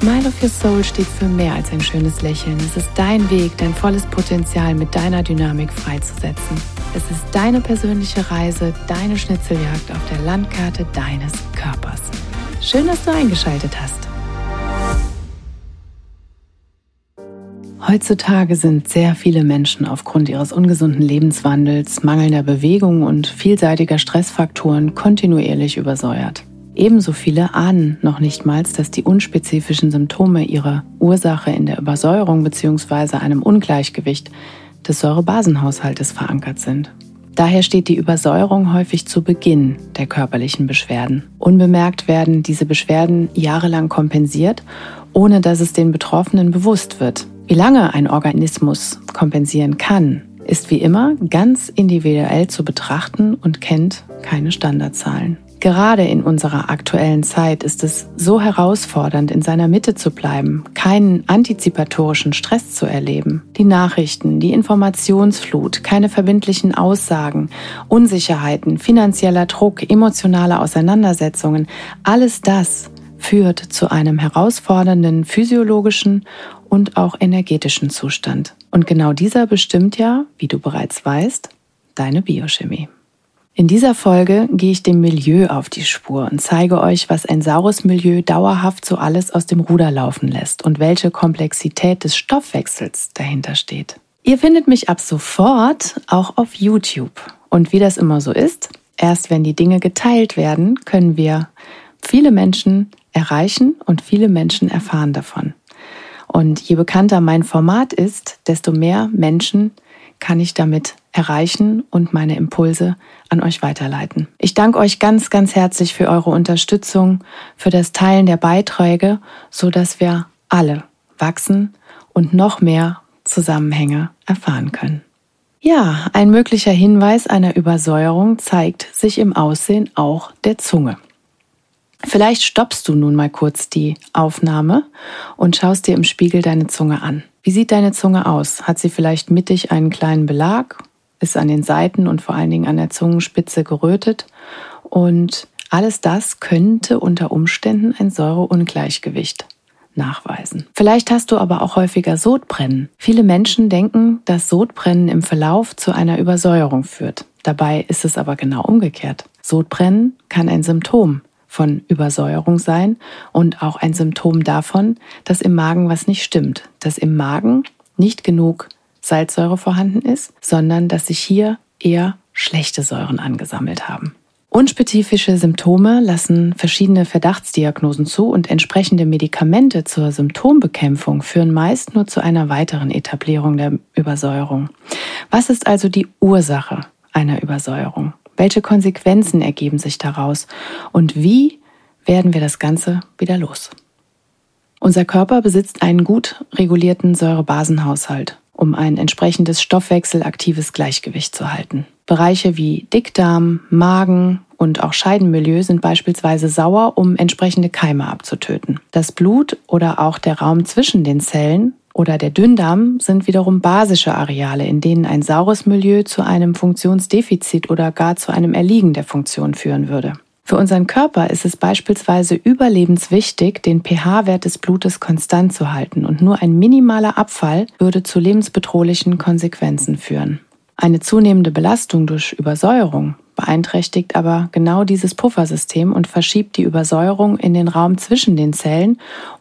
Smile of Your Soul steht für mehr als ein schönes Lächeln. Es ist dein Weg, dein volles Potenzial mit deiner Dynamik freizusetzen. Es ist deine persönliche Reise, deine Schnitzeljagd auf der Landkarte deines Körpers. Schön, dass du eingeschaltet hast. Heutzutage sind sehr viele Menschen aufgrund ihres ungesunden Lebenswandels, mangelnder Bewegung und vielseitiger Stressfaktoren kontinuierlich übersäuert. Ebenso viele ahnen noch nicht mal, dass die unspezifischen Symptome ihre Ursache in der Übersäuerung bzw. einem Ungleichgewicht des Säurebasenhaushaltes verankert sind. Daher steht die Übersäuerung häufig zu Beginn der körperlichen Beschwerden. Unbemerkt werden diese Beschwerden jahrelang kompensiert, ohne dass es den Betroffenen bewusst wird. Wie lange ein Organismus kompensieren kann, ist wie immer ganz individuell zu betrachten und kennt keine Standardzahlen. Gerade in unserer aktuellen Zeit ist es so herausfordernd, in seiner Mitte zu bleiben, keinen antizipatorischen Stress zu erleben. Die Nachrichten, die Informationsflut, keine verbindlichen Aussagen, Unsicherheiten, finanzieller Druck, emotionale Auseinandersetzungen, alles das führt zu einem herausfordernden physiologischen und auch energetischen Zustand. Und genau dieser bestimmt ja, wie du bereits weißt, deine Biochemie. In dieser Folge gehe ich dem Milieu auf die Spur und zeige euch, was ein saures Milieu dauerhaft so alles aus dem Ruder laufen lässt und welche Komplexität des Stoffwechsels dahinter steht. Ihr findet mich ab sofort auch auf YouTube. Und wie das immer so ist, erst wenn die Dinge geteilt werden, können wir viele Menschen erreichen und viele Menschen erfahren davon. Und je bekannter mein Format ist, desto mehr Menschen kann ich damit erreichen und meine Impulse an euch weiterleiten. Ich danke euch ganz, ganz herzlich für eure Unterstützung, für das Teilen der Beiträge, so dass wir alle wachsen und noch mehr Zusammenhänge erfahren können. Ja, ein möglicher Hinweis einer Übersäuerung zeigt sich im Aussehen auch der Zunge. Vielleicht stoppst du nun mal kurz die Aufnahme und schaust dir im Spiegel deine Zunge an. Wie sieht deine Zunge aus? Hat sie vielleicht mittig einen kleinen Belag? Ist an den Seiten und vor allen Dingen an der Zungenspitze gerötet? Und alles das könnte unter Umständen ein Säureungleichgewicht nachweisen. Vielleicht hast du aber auch häufiger Sodbrennen. Viele Menschen denken, dass Sodbrennen im Verlauf zu einer Übersäuerung führt. Dabei ist es aber genau umgekehrt. Sodbrennen kann ein Symptom von Übersäuerung sein und auch ein Symptom davon, dass im Magen was nicht stimmt, dass im Magen nicht genug Salzsäure vorhanden ist, sondern dass sich hier eher schlechte Säuren angesammelt haben. Unspezifische Symptome lassen verschiedene Verdachtsdiagnosen zu und entsprechende Medikamente zur Symptombekämpfung führen meist nur zu einer weiteren Etablierung der Übersäuerung. Was ist also die Ursache einer Übersäuerung? Welche Konsequenzen ergeben sich daraus? Und wie werden wir das Ganze wieder los? Unser Körper besitzt einen gut regulierten Säurebasenhaushalt, um ein entsprechendes stoffwechselaktives Gleichgewicht zu halten. Bereiche wie Dickdarm, Magen und auch Scheidenmilieu sind beispielsweise sauer, um entsprechende Keime abzutöten. Das Blut oder auch der Raum zwischen den Zellen oder der Dünndarm sind wiederum basische Areale, in denen ein saures Milieu zu einem Funktionsdefizit oder gar zu einem Erliegen der Funktion führen würde. Für unseren Körper ist es beispielsweise überlebenswichtig, den pH-Wert des Blutes konstant zu halten und nur ein minimaler Abfall würde zu lebensbedrohlichen Konsequenzen führen. Eine zunehmende Belastung durch Übersäuerung beeinträchtigt aber genau dieses Puffersystem und verschiebt die Übersäuerung in den Raum zwischen den Zellen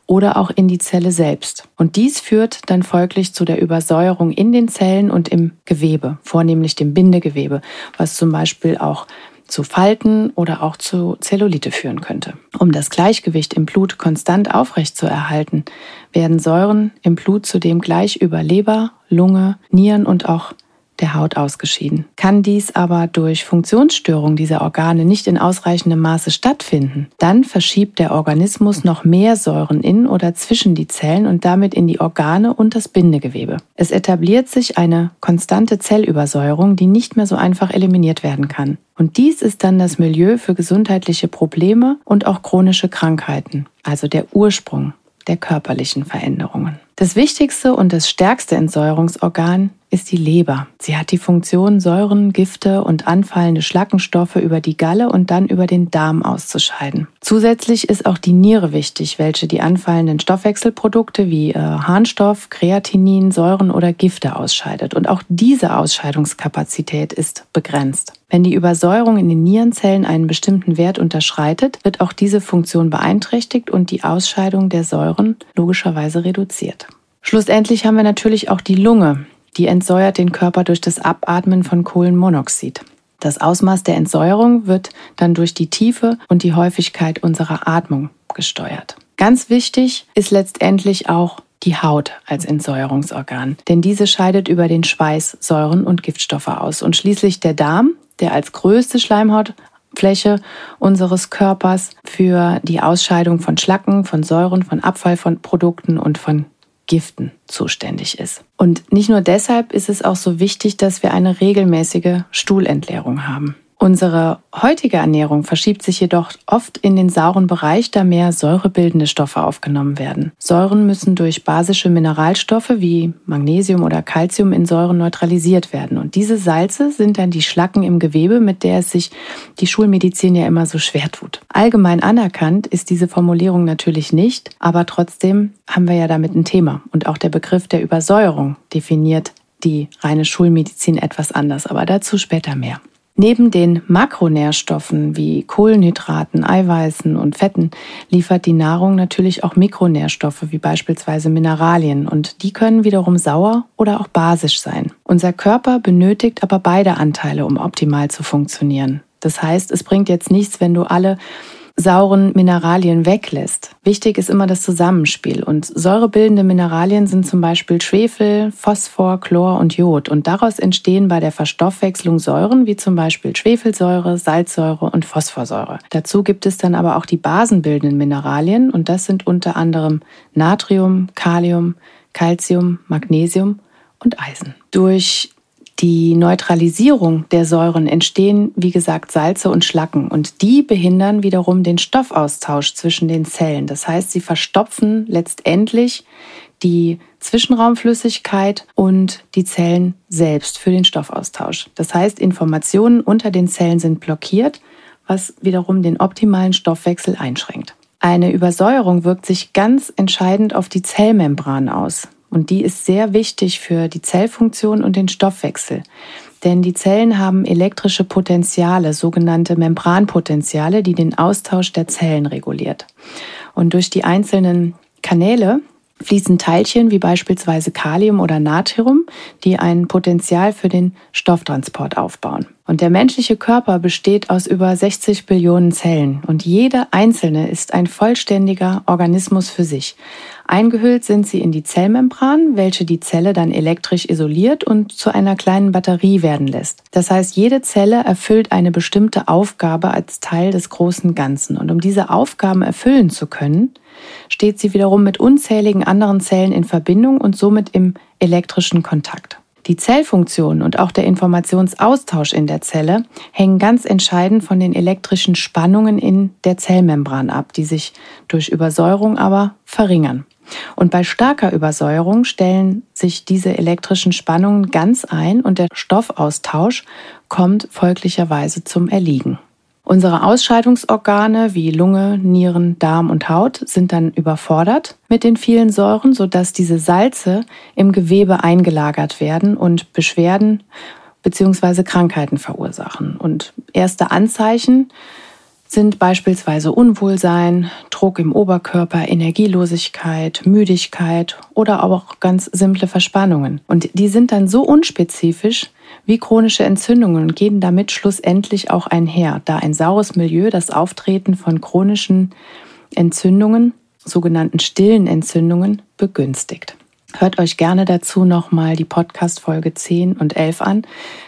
oder auch in die Zelle selbst. Und dies führt dann folglich zu der Übersäuerung in den Zellen und im Gewebe, vornehmlich dem Bindegewebe, was zum Beispiel auch zu Falten oder auch zu Zellulite führen könnte. Um das Gleichgewicht im Blut konstant aufrecht zu erhalten, werden Säuren im Blut zudem gleich über Leber, Lunge, Nieren und auch der Haut ausgeschieden. Kann dies aber durch Funktionsstörung dieser Organe nicht in ausreichendem Maße stattfinden, dann verschiebt der Organismus noch mehr Säuren in oder zwischen die Zellen und damit in die Organe und das Bindegewebe. Es etabliert sich eine konstante Zellübersäuerung, die nicht mehr so einfach eliminiert werden kann. Und dies ist dann das Milieu für gesundheitliche Probleme und auch chronische Krankheiten, also der Ursprung der körperlichen Veränderungen. Das wichtigste und das stärkste Entsäuerungsorgan ist die Leber. Sie hat die Funktion, Säuren, Gifte und anfallende Schlackenstoffe über die Galle und dann über den Darm auszuscheiden. Zusätzlich ist auch die Niere wichtig, welche die anfallenden Stoffwechselprodukte wie äh, Harnstoff, Kreatinin, Säuren oder Gifte ausscheidet. Und auch diese Ausscheidungskapazität ist begrenzt. Wenn die Übersäuerung in den Nierenzellen einen bestimmten Wert unterschreitet, wird auch diese Funktion beeinträchtigt und die Ausscheidung der Säuren logischerweise reduziert. Schlussendlich haben wir natürlich auch die Lunge, die entsäuert den Körper durch das Abatmen von Kohlenmonoxid. Das Ausmaß der Entsäuerung wird dann durch die Tiefe und die Häufigkeit unserer Atmung gesteuert. Ganz wichtig ist letztendlich auch die Haut als Entsäuerungsorgan, denn diese scheidet über den Schweiß Säuren und Giftstoffe aus und schließlich der Darm, der als größte Schleimhautfläche unseres Körpers für die Ausscheidung von Schlacken, von Säuren, von Abfall von Produkten und von Giften zuständig ist. Und nicht nur deshalb ist es auch so wichtig, dass wir eine regelmäßige Stuhlentleerung haben. Unsere heutige Ernährung verschiebt sich jedoch oft in den sauren Bereich, da mehr säurebildende Stoffe aufgenommen werden. Säuren müssen durch basische Mineralstoffe wie Magnesium oder Calcium in Säuren neutralisiert werden. Und diese Salze sind dann die Schlacken im Gewebe, mit der es sich die Schulmedizin ja immer so schwer tut. Allgemein anerkannt ist diese Formulierung natürlich nicht, aber trotzdem haben wir ja damit ein Thema. Und auch der Begriff der Übersäuerung definiert die reine Schulmedizin etwas anders, aber dazu später mehr. Neben den Makronährstoffen wie Kohlenhydraten, Eiweißen und Fetten liefert die Nahrung natürlich auch Mikronährstoffe wie beispielsweise Mineralien und die können wiederum sauer oder auch basisch sein. Unser Körper benötigt aber beide Anteile, um optimal zu funktionieren. Das heißt, es bringt jetzt nichts, wenn du alle sauren Mineralien weglässt. Wichtig ist immer das Zusammenspiel. Und säurebildende Mineralien sind zum Beispiel Schwefel, Phosphor, Chlor und Jod. Und daraus entstehen bei der Verstoffwechslung Säuren wie zum Beispiel Schwefelsäure, Salzsäure und Phosphorsäure. Dazu gibt es dann aber auch die basenbildenden Mineralien und das sind unter anderem Natrium, Kalium, Calcium, Magnesium und Eisen. Durch die Neutralisierung der Säuren entstehen, wie gesagt, Salze und Schlacken und die behindern wiederum den Stoffaustausch zwischen den Zellen. Das heißt, sie verstopfen letztendlich die Zwischenraumflüssigkeit und die Zellen selbst für den Stoffaustausch. Das heißt, Informationen unter den Zellen sind blockiert, was wiederum den optimalen Stoffwechsel einschränkt. Eine Übersäuerung wirkt sich ganz entscheidend auf die Zellmembran aus. Und die ist sehr wichtig für die Zellfunktion und den Stoffwechsel. Denn die Zellen haben elektrische Potenziale, sogenannte Membranpotenziale, die den Austausch der Zellen reguliert. Und durch die einzelnen Kanäle fließen Teilchen wie beispielsweise Kalium oder Natrium, die ein Potenzial für den Stofftransport aufbauen. Und der menschliche Körper besteht aus über 60 Billionen Zellen und jede einzelne ist ein vollständiger Organismus für sich. Eingehüllt sind sie in die Zellmembran, welche die Zelle dann elektrisch isoliert und zu einer kleinen Batterie werden lässt. Das heißt, jede Zelle erfüllt eine bestimmte Aufgabe als Teil des großen Ganzen. Und um diese Aufgaben erfüllen zu können, steht sie wiederum mit unzähligen anderen Zellen in Verbindung und somit im elektrischen Kontakt. Die Zellfunktion und auch der Informationsaustausch in der Zelle hängen ganz entscheidend von den elektrischen Spannungen in der Zellmembran ab, die sich durch Übersäuerung aber verringern. Und bei starker Übersäuerung stellen sich diese elektrischen Spannungen ganz ein und der Stoffaustausch kommt folglicherweise zum Erliegen. Unsere Ausscheidungsorgane wie Lunge, Nieren, Darm und Haut sind dann überfordert mit den vielen Säuren, sodass diese Salze im Gewebe eingelagert werden und Beschwerden bzw. Krankheiten verursachen. Und erste Anzeichen sind beispielsweise Unwohlsein, Druck im Oberkörper, Energielosigkeit, Müdigkeit oder auch ganz simple Verspannungen. Und die sind dann so unspezifisch wie chronische Entzündungen und gehen damit schlussendlich auch einher, da ein saures Milieu das Auftreten von chronischen Entzündungen, sogenannten stillen Entzündungen, begünstigt. Hört euch gerne dazu nochmal die Podcast-Folge 10 und 11 an.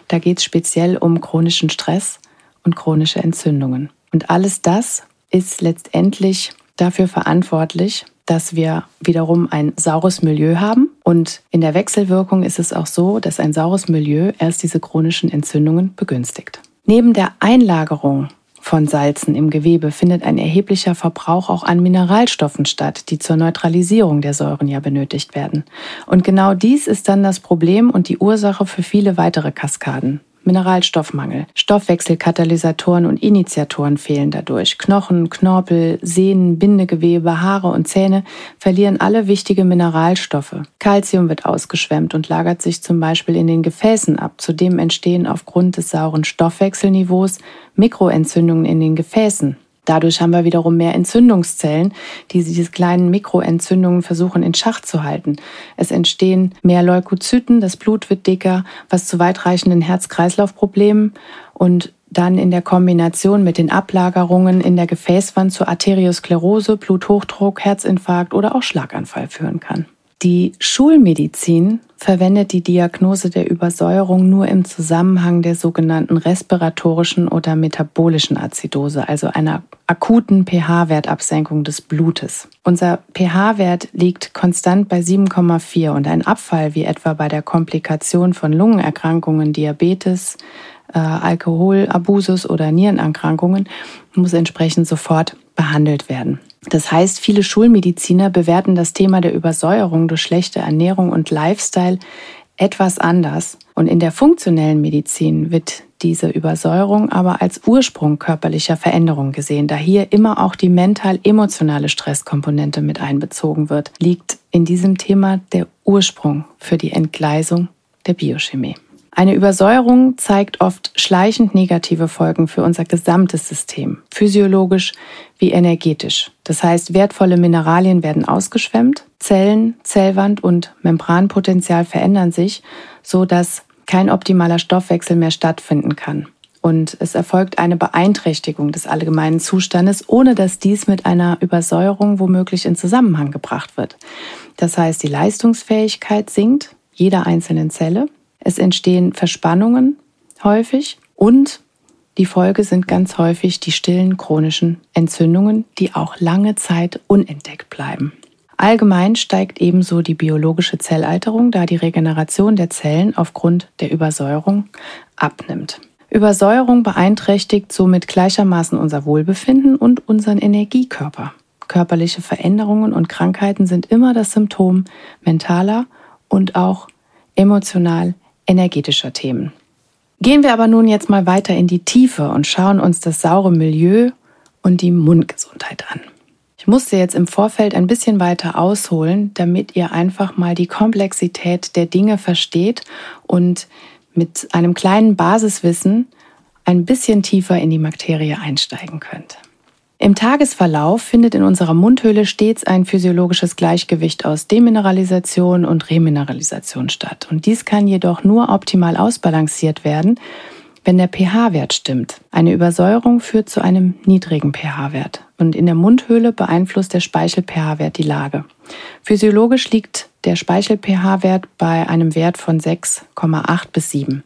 Da geht es speziell um chronischen Stress und chronische Entzündungen. Und alles das ist letztendlich dafür verantwortlich, dass wir wiederum ein saures Milieu haben. Und in der Wechselwirkung ist es auch so, dass ein saures Milieu erst diese chronischen Entzündungen begünstigt. Neben der Einlagerung von Salzen im Gewebe findet ein erheblicher Verbrauch auch an Mineralstoffen statt, die zur Neutralisierung der Säuren ja benötigt werden. Und genau dies ist dann das Problem und die Ursache für viele weitere Kaskaden. Mineralstoffmangel. Stoffwechselkatalysatoren und Initiatoren fehlen dadurch. Knochen, Knorpel, Sehnen, Bindegewebe, Haare und Zähne verlieren alle wichtige Mineralstoffe. Calcium wird ausgeschwemmt und lagert sich zum Beispiel in den Gefäßen ab. Zudem entstehen aufgrund des sauren Stoffwechselniveaus Mikroentzündungen in den Gefäßen. Dadurch haben wir wiederum mehr Entzündungszellen, die diese kleinen Mikroentzündungen versuchen in Schach zu halten. Es entstehen mehr Leukozyten, das Blut wird dicker, was zu weitreichenden Herz-Kreislauf-Problemen und dann in der Kombination mit den Ablagerungen in der Gefäßwand zu Arteriosklerose, Bluthochdruck, Herzinfarkt oder auch Schlaganfall führen kann. Die Schulmedizin verwendet die Diagnose der Übersäuerung nur im Zusammenhang der sogenannten respiratorischen oder metabolischen Azidose, also einer akuten pH-Wertabsenkung des Blutes. Unser pH-Wert liegt konstant bei 7,4 und ein Abfall wie etwa bei der Komplikation von Lungenerkrankungen, Diabetes, äh, Alkoholabusus oder Nierenerkrankungen muss entsprechend sofort behandelt werden. Das heißt, viele Schulmediziner bewerten das Thema der Übersäuerung durch schlechte Ernährung und Lifestyle etwas anders. Und in der funktionellen Medizin wird diese Übersäuerung aber als Ursprung körperlicher Veränderungen gesehen, da hier immer auch die mental-emotionale Stresskomponente mit einbezogen wird, liegt in diesem Thema der Ursprung für die Entgleisung der Biochemie. Eine Übersäuerung zeigt oft schleichend negative Folgen für unser gesamtes System, physiologisch wie energetisch. Das heißt, wertvolle Mineralien werden ausgeschwemmt, Zellen, Zellwand und Membranpotenzial verändern sich, so dass kein optimaler Stoffwechsel mehr stattfinden kann. Und es erfolgt eine Beeinträchtigung des allgemeinen Zustandes, ohne dass dies mit einer Übersäuerung womöglich in Zusammenhang gebracht wird. Das heißt, die Leistungsfähigkeit sinkt jeder einzelnen Zelle es entstehen Verspannungen häufig und die Folge sind ganz häufig die stillen chronischen Entzündungen, die auch lange Zeit unentdeckt bleiben. Allgemein steigt ebenso die biologische Zellalterung, da die Regeneration der Zellen aufgrund der Übersäuerung abnimmt. Übersäuerung beeinträchtigt somit gleichermaßen unser Wohlbefinden und unseren Energiekörper. Körperliche Veränderungen und Krankheiten sind immer das Symptom mentaler und auch emotional energetischer Themen. Gehen wir aber nun jetzt mal weiter in die Tiefe und schauen uns das saure Milieu und die Mundgesundheit an. Ich musste jetzt im Vorfeld ein bisschen weiter ausholen, damit ihr einfach mal die Komplexität der Dinge versteht und mit einem kleinen Basiswissen ein bisschen tiefer in die Materie einsteigen könnt. Im Tagesverlauf findet in unserer Mundhöhle stets ein physiologisches Gleichgewicht aus Demineralisation und Remineralisation statt. Und dies kann jedoch nur optimal ausbalanciert werden, wenn der pH-Wert stimmt. Eine Übersäuerung führt zu einem niedrigen pH-Wert. Und in der Mundhöhle beeinflusst der Speichel-pH-Wert die Lage. Physiologisch liegt der Speichel-pH-Wert bei einem Wert von 6,8 bis 7.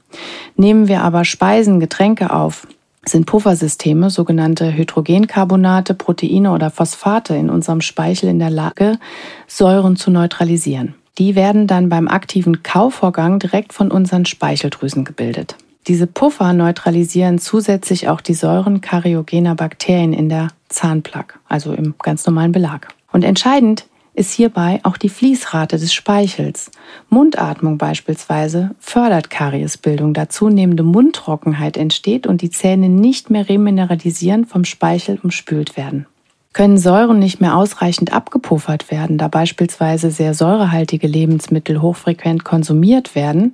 Nehmen wir aber Speisen, Getränke auf, sind Puffersysteme, sogenannte Hydrogencarbonate, Proteine oder Phosphate in unserem Speichel in der Lage, Säuren zu neutralisieren. Die werden dann beim aktiven Kauvorgang direkt von unseren Speicheldrüsen gebildet. Diese Puffer neutralisieren zusätzlich auch die Säuren karyogener Bakterien in der Zahnplaque, also im ganz normalen Belag. Und entscheidend ist hierbei auch die Fließrate des Speichels. Mundatmung beispielsweise fördert Kariesbildung, da zunehmende Mundtrockenheit entsteht und die Zähne nicht mehr remineralisieren vom Speichel umspült werden. Können Säuren nicht mehr ausreichend abgepuffert werden, da beispielsweise sehr säurehaltige Lebensmittel hochfrequent konsumiert werden,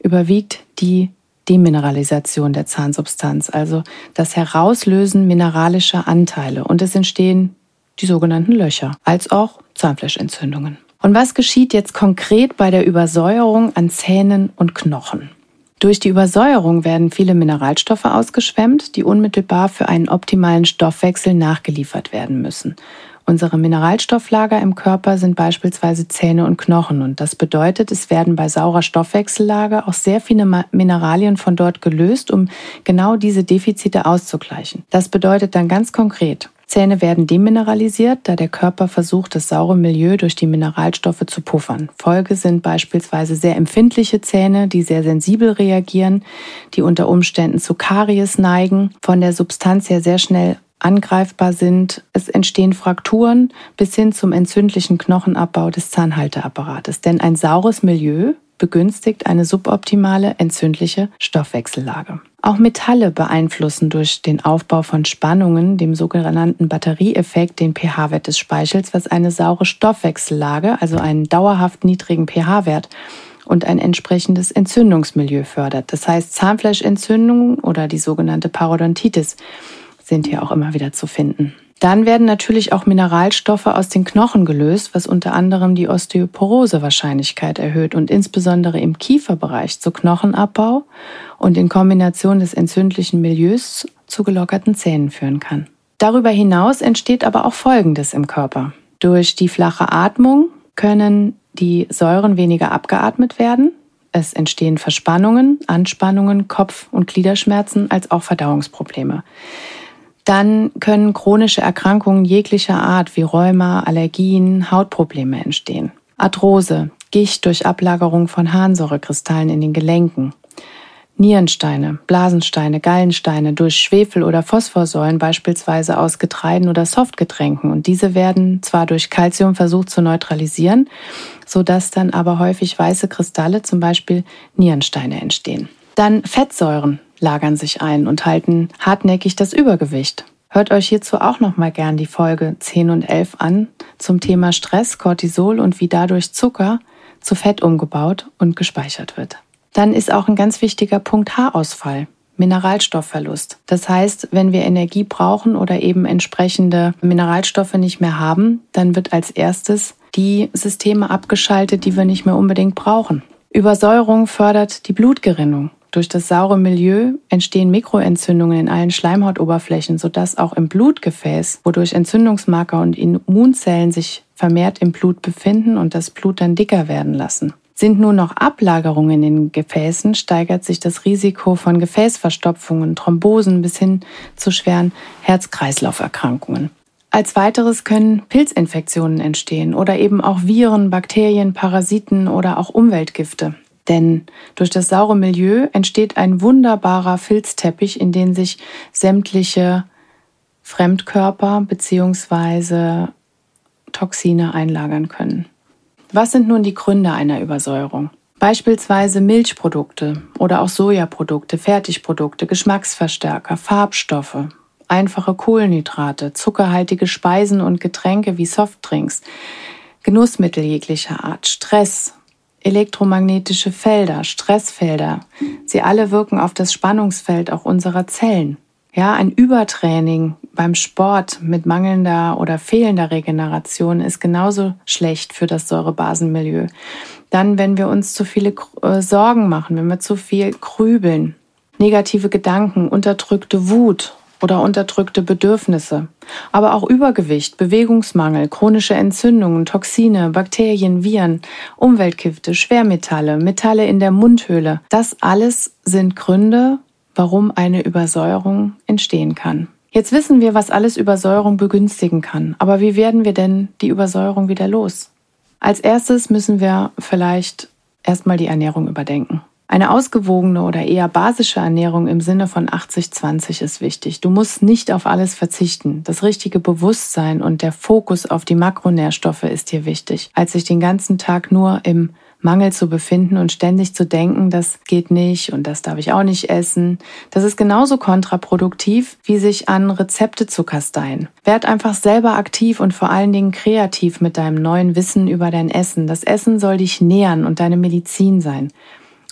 überwiegt die Demineralisation der Zahnsubstanz, also das Herauslösen mineralischer Anteile und es entstehen die sogenannten Löcher, als auch Zahnfleischentzündungen. Und was geschieht jetzt konkret bei der Übersäuerung an Zähnen und Knochen? Durch die Übersäuerung werden viele Mineralstoffe ausgeschwemmt, die unmittelbar für einen optimalen Stoffwechsel nachgeliefert werden müssen. Unsere Mineralstofflager im Körper sind beispielsweise Zähne und Knochen und das bedeutet, es werden bei saurer Stoffwechsellage auch sehr viele Mineralien von dort gelöst, um genau diese Defizite auszugleichen. Das bedeutet dann ganz konkret, Zähne werden demineralisiert, da der Körper versucht, das saure Milieu durch die Mineralstoffe zu puffern. Folge sind beispielsweise sehr empfindliche Zähne, die sehr sensibel reagieren, die unter Umständen zu Karies neigen, von der Substanz her sehr schnell angreifbar sind. Es entstehen Frakturen bis hin zum entzündlichen Knochenabbau des Zahnhalteapparates. Denn ein saures Milieu begünstigt eine suboptimale entzündliche Stoffwechsellage. Auch Metalle beeinflussen durch den Aufbau von Spannungen, dem sogenannten Batterieeffekt, den pH-Wert des Speichels, was eine saure Stoffwechsellage, also einen dauerhaft niedrigen pH-Wert und ein entsprechendes Entzündungsmilieu fördert. Das heißt, Zahnfleischentzündungen oder die sogenannte Parodontitis sind hier auch immer wieder zu finden. Dann werden natürlich auch Mineralstoffe aus den Knochen gelöst, was unter anderem die Osteoporose-Wahrscheinlichkeit erhöht und insbesondere im Kieferbereich zu Knochenabbau und in Kombination des entzündlichen Milieus zu gelockerten Zähnen führen kann. Darüber hinaus entsteht aber auch Folgendes im Körper. Durch die flache Atmung können die Säuren weniger abgeatmet werden. Es entstehen Verspannungen, Anspannungen, Kopf- und Gliederschmerzen als auch Verdauungsprobleme. Dann können chronische Erkrankungen jeglicher Art wie Rheuma, Allergien, Hautprobleme entstehen. Arthrose, Gicht durch Ablagerung von Harnsäurekristallen in den Gelenken. Nierensteine, Blasensteine, Gallensteine durch Schwefel- oder Phosphorsäuren beispielsweise aus Getreiden oder Softgetränken. Und diese werden zwar durch Calcium versucht zu neutralisieren, sodass dann aber häufig weiße Kristalle, zum Beispiel Nierensteine, entstehen. Dann Fettsäuren, lagern sich ein und halten hartnäckig das Übergewicht. Hört euch hierzu auch nochmal gern die Folge 10 und 11 an zum Thema Stress, Cortisol und wie dadurch Zucker zu Fett umgebaut und gespeichert wird. Dann ist auch ein ganz wichtiger Punkt Haarausfall. Mineralstoffverlust. Das heißt, wenn wir Energie brauchen oder eben entsprechende Mineralstoffe nicht mehr haben, dann wird als erstes die Systeme abgeschaltet, die wir nicht mehr unbedingt brauchen. Übersäuerung fördert die Blutgerinnung. Durch das saure Milieu entstehen Mikroentzündungen in allen Schleimhautoberflächen, sodass auch im Blutgefäß, wodurch Entzündungsmarker und Immunzellen sich vermehrt im Blut befinden und das Blut dann dicker werden lassen. Sind nun noch Ablagerungen in den Gefäßen, steigert sich das Risiko von Gefäßverstopfungen, Thrombosen bis hin zu schweren Herz-Kreislauf-Erkrankungen. Als weiteres können Pilzinfektionen entstehen oder eben auch Viren, Bakterien, Parasiten oder auch Umweltgifte. Denn durch das saure Milieu entsteht ein wunderbarer Filzteppich, in den sich sämtliche Fremdkörper bzw. Toxine einlagern können. Was sind nun die Gründe einer Übersäuerung? Beispielsweise Milchprodukte oder auch Sojaprodukte, Fertigprodukte, Geschmacksverstärker, Farbstoffe, einfache Kohlenhydrate, zuckerhaltige Speisen und Getränke wie Softdrinks, Genussmittel jeglicher Art, Stress, elektromagnetische Felder, Stressfelder. Sie alle wirken auf das Spannungsfeld auch unserer Zellen. Ja, ein Übertraining beim Sport mit mangelnder oder fehlender Regeneration ist genauso schlecht für das Säurebasenmilieu. Dann, wenn wir uns zu viele äh, Sorgen machen, wenn wir zu viel grübeln, negative Gedanken, unterdrückte Wut, oder unterdrückte Bedürfnisse, aber auch Übergewicht, Bewegungsmangel, chronische Entzündungen, Toxine, Bakterien, Viren, Umweltgifte, Schwermetalle, Metalle in der Mundhöhle. Das alles sind Gründe, warum eine Übersäuerung entstehen kann. Jetzt wissen wir, was alles Übersäuerung begünstigen kann, aber wie werden wir denn die Übersäuerung wieder los? Als erstes müssen wir vielleicht erstmal die Ernährung überdenken. Eine ausgewogene oder eher basische Ernährung im Sinne von 80-20 ist wichtig. Du musst nicht auf alles verzichten. Das richtige Bewusstsein und der Fokus auf die Makronährstoffe ist hier wichtig, als sich den ganzen Tag nur im Mangel zu befinden und ständig zu denken, das geht nicht und das darf ich auch nicht essen. Das ist genauso kontraproduktiv, wie sich an Rezepte zu kasteien. Werd einfach selber aktiv und vor allen Dingen kreativ mit deinem neuen Wissen über dein Essen. Das Essen soll dich nähern und deine Medizin sein.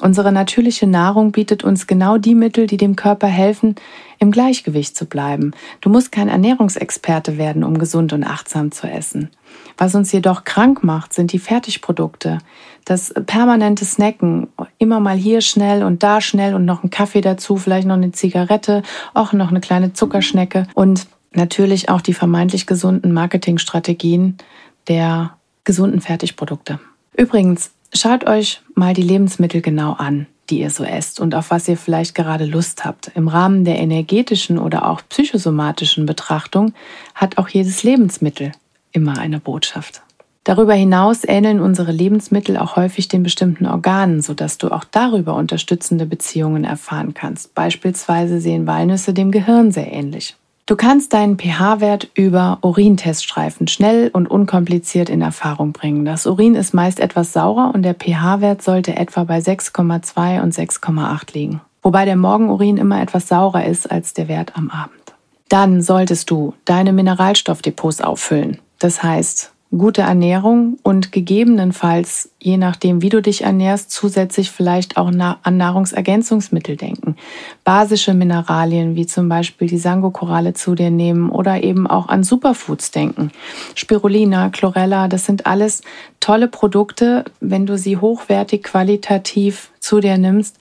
Unsere natürliche Nahrung bietet uns genau die Mittel, die dem Körper helfen, im Gleichgewicht zu bleiben. Du musst kein Ernährungsexperte werden, um gesund und achtsam zu essen. Was uns jedoch krank macht, sind die Fertigprodukte. Das permanente Snacken, immer mal hier schnell und da schnell und noch ein Kaffee dazu, vielleicht noch eine Zigarette, auch noch eine kleine Zuckerschnecke und natürlich auch die vermeintlich gesunden Marketingstrategien der gesunden Fertigprodukte. Übrigens, schaut euch mal die Lebensmittel genau an, die ihr so esst und auf was ihr vielleicht gerade Lust habt. Im Rahmen der energetischen oder auch psychosomatischen Betrachtung hat auch jedes Lebensmittel immer eine Botschaft. Darüber hinaus ähneln unsere Lebensmittel auch häufig den bestimmten Organen, sodass du auch darüber unterstützende Beziehungen erfahren kannst. Beispielsweise sehen Walnüsse dem Gehirn sehr ähnlich. Du kannst deinen pH-Wert über Urinteststreifen schnell und unkompliziert in Erfahrung bringen. Das Urin ist meist etwas saurer und der pH-Wert sollte etwa bei 6,2 und 6,8 liegen. Wobei der Morgenurin immer etwas saurer ist als der Wert am Abend. Dann solltest du deine Mineralstoffdepots auffüllen. Das heißt, gute Ernährung und gegebenenfalls, je nachdem, wie du dich ernährst, zusätzlich vielleicht auch an Nahrungsergänzungsmittel denken. Basische Mineralien wie zum Beispiel die Sangokoralle zu dir nehmen oder eben auch an Superfoods denken. Spirulina, Chlorella, das sind alles tolle Produkte, wenn du sie hochwertig, qualitativ zu dir nimmst,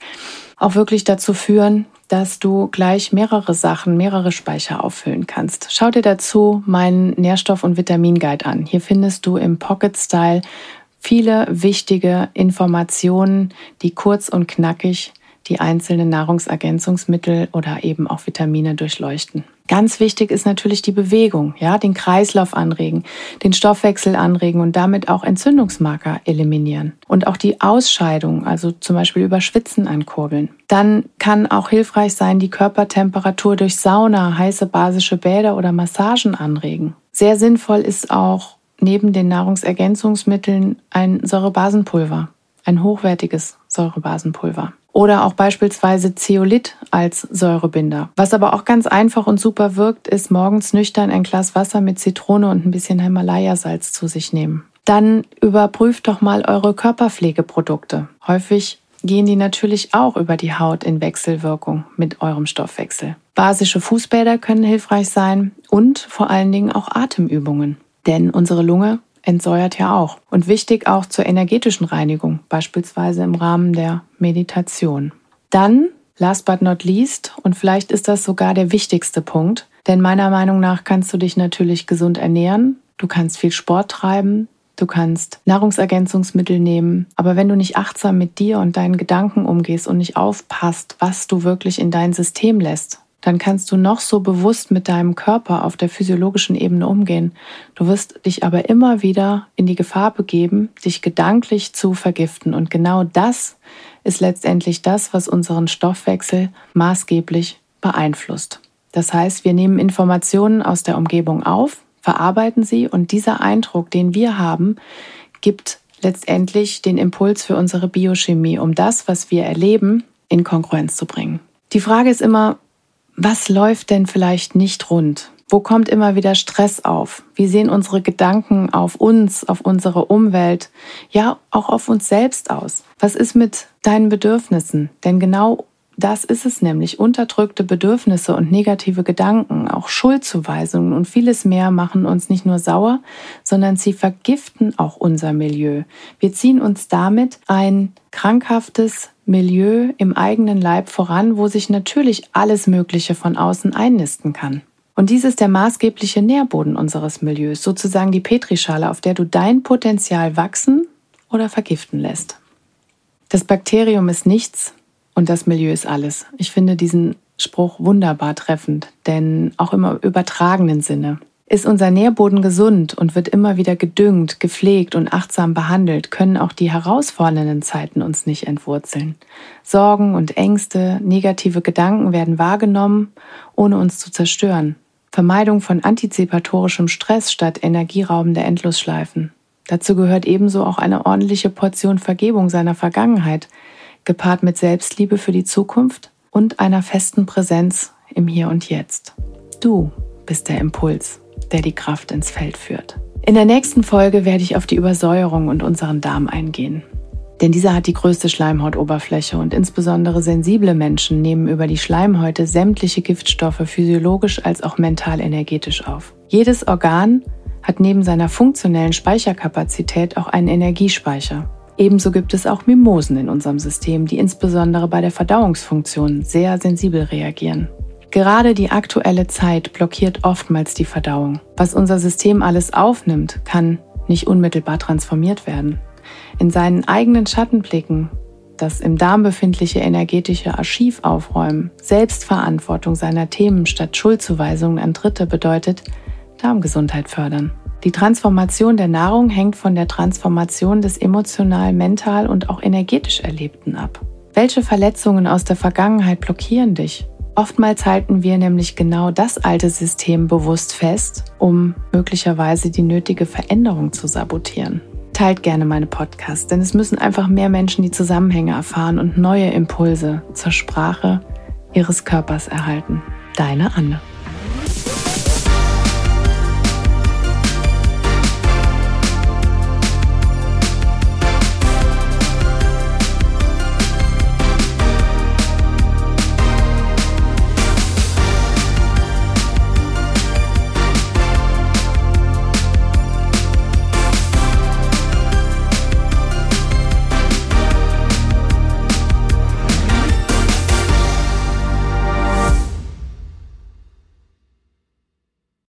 auch wirklich dazu führen, dass du gleich mehrere Sachen, mehrere Speicher auffüllen kannst. Schau dir dazu meinen Nährstoff- und Vitaminguide an. Hier findest du im Pocket Style viele wichtige Informationen, die kurz und knackig die einzelnen Nahrungsergänzungsmittel oder eben auch Vitamine durchleuchten. Ganz wichtig ist natürlich die Bewegung, ja, den Kreislauf anregen, den Stoffwechsel anregen und damit auch Entzündungsmarker eliminieren und auch die Ausscheidung, also zum Beispiel über Schwitzen ankurbeln. Dann kann auch hilfreich sein, die Körpertemperatur durch Sauna, heiße basische Bäder oder Massagen anregen. Sehr sinnvoll ist auch neben den Nahrungsergänzungsmitteln ein Säurebasenpulver, ein hochwertiges Säurebasenpulver oder auch beispielsweise Zeolit als Säurebinder. Was aber auch ganz einfach und super wirkt, ist morgens nüchtern ein Glas Wasser mit Zitrone und ein bisschen Himalaya-Salz zu sich nehmen. Dann überprüft doch mal eure Körperpflegeprodukte. Häufig gehen die natürlich auch über die Haut in Wechselwirkung mit eurem Stoffwechsel. Basische Fußbäder können hilfreich sein und vor allen Dingen auch Atemübungen. Denn unsere Lunge entsäuert ja auch. Und wichtig auch zur energetischen Reinigung, beispielsweise im Rahmen der Meditation. Dann, last but not least, und vielleicht ist das sogar der wichtigste Punkt, denn meiner Meinung nach kannst du dich natürlich gesund ernähren, du kannst viel Sport treiben, du kannst Nahrungsergänzungsmittel nehmen, aber wenn du nicht achtsam mit dir und deinen Gedanken umgehst und nicht aufpasst, was du wirklich in dein System lässt, dann kannst du noch so bewusst mit deinem Körper auf der physiologischen Ebene umgehen. Du wirst dich aber immer wieder in die Gefahr begeben, dich gedanklich zu vergiften. Und genau das ist letztendlich das, was unseren Stoffwechsel maßgeblich beeinflusst. Das heißt, wir nehmen Informationen aus der Umgebung auf, verarbeiten sie und dieser Eindruck, den wir haben, gibt letztendlich den Impuls für unsere Biochemie, um das, was wir erleben, in Konkurrenz zu bringen. Die Frage ist immer, was läuft denn vielleicht nicht rund? Wo kommt immer wieder Stress auf? Wie sehen unsere Gedanken auf uns, auf unsere Umwelt, ja auch auf uns selbst aus? Was ist mit deinen Bedürfnissen? Denn genau das ist es nämlich. Unterdrückte Bedürfnisse und negative Gedanken, auch Schuldzuweisungen und vieles mehr machen uns nicht nur sauer, sondern sie vergiften auch unser Milieu. Wir ziehen uns damit ein krankhaftes Milieu im eigenen Leib voran, wo sich natürlich alles Mögliche von außen einnisten kann. Und dies ist der maßgebliche Nährboden unseres Milieus, sozusagen die Petrischale, auf der du dein Potenzial wachsen oder vergiften lässt. Das Bakterium ist nichts, und das Milieu ist alles. Ich finde diesen Spruch wunderbar treffend, denn auch im übertragenen Sinne. Ist unser Nährboden gesund und wird immer wieder gedüngt, gepflegt und achtsam behandelt, können auch die herausfordernden Zeiten uns nicht entwurzeln. Sorgen und Ängste, negative Gedanken werden wahrgenommen, ohne uns zu zerstören. Vermeidung von antizipatorischem Stress statt energieraubender Endlosschleifen. Dazu gehört ebenso auch eine ordentliche Portion Vergebung seiner Vergangenheit, gepaart mit Selbstliebe für die Zukunft und einer festen Präsenz im Hier und Jetzt. Du bist der Impuls, der die Kraft ins Feld führt. In der nächsten Folge werde ich auf die Übersäuerung und unseren Darm eingehen. Denn dieser hat die größte Schleimhautoberfläche und insbesondere sensible Menschen nehmen über die Schleimhäute sämtliche Giftstoffe physiologisch als auch mental energetisch auf. Jedes Organ hat neben seiner funktionellen Speicherkapazität auch einen Energiespeicher. Ebenso gibt es auch Mimosen in unserem System, die insbesondere bei der Verdauungsfunktion sehr sensibel reagieren. Gerade die aktuelle Zeit blockiert oftmals die Verdauung. Was unser System alles aufnimmt, kann nicht unmittelbar transformiert werden. In seinen eigenen Schatten blicken, das im Darm befindliche energetische Archiv aufräumen, Selbstverantwortung seiner Themen statt Schuldzuweisungen an Dritte bedeutet, Darmgesundheit fördern. Die Transformation der Nahrung hängt von der Transformation des emotional, mental und auch energetisch Erlebten ab. Welche Verletzungen aus der Vergangenheit blockieren dich? Oftmals halten wir nämlich genau das alte System bewusst fest, um möglicherweise die nötige Veränderung zu sabotieren. Teilt gerne meine Podcasts, denn es müssen einfach mehr Menschen die Zusammenhänge erfahren und neue Impulse zur Sprache ihres Körpers erhalten. Deine Anne.